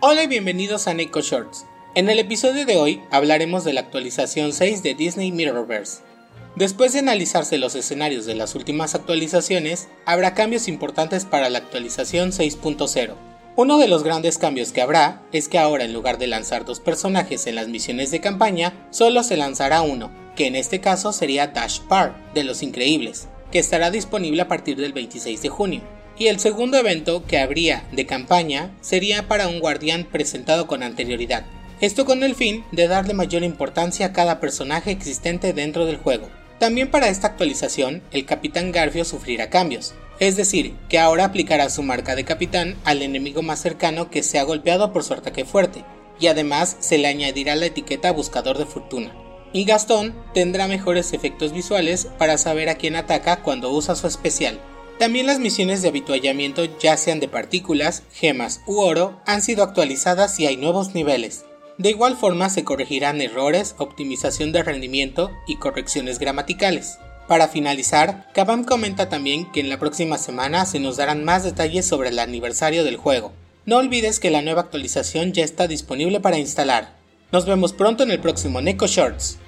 Hola y bienvenidos a Neko Shorts. En el episodio de hoy hablaremos de la actualización 6 de Disney Mirrorverse. Después de analizarse los escenarios de las últimas actualizaciones, habrá cambios importantes para la actualización 6.0. Uno de los grandes cambios que habrá es que ahora en lugar de lanzar dos personajes en las misiones de campaña, solo se lanzará uno, que en este caso sería Dash Par, de Los Increíbles, que estará disponible a partir del 26 de junio y el segundo evento que habría de campaña sería para un guardián presentado con anterioridad. Esto con el fin de darle mayor importancia a cada personaje existente dentro del juego. También para esta actualización, el Capitán Garfio sufrirá cambios, es decir, que ahora aplicará su marca de capitán al enemigo más cercano que sea golpeado por su ataque fuerte, y además se le añadirá la etiqueta Buscador de Fortuna. Y Gastón tendrá mejores efectos visuales para saber a quién ataca cuando usa su especial, también las misiones de habituallamiento, ya sean de partículas, gemas u oro, han sido actualizadas y hay nuevos niveles. De igual forma se corregirán errores, optimización de rendimiento y correcciones gramaticales. Para finalizar, Kabam comenta también que en la próxima semana se nos darán más detalles sobre el aniversario del juego. No olvides que la nueva actualización ya está disponible para instalar. Nos vemos pronto en el próximo Neko Shorts.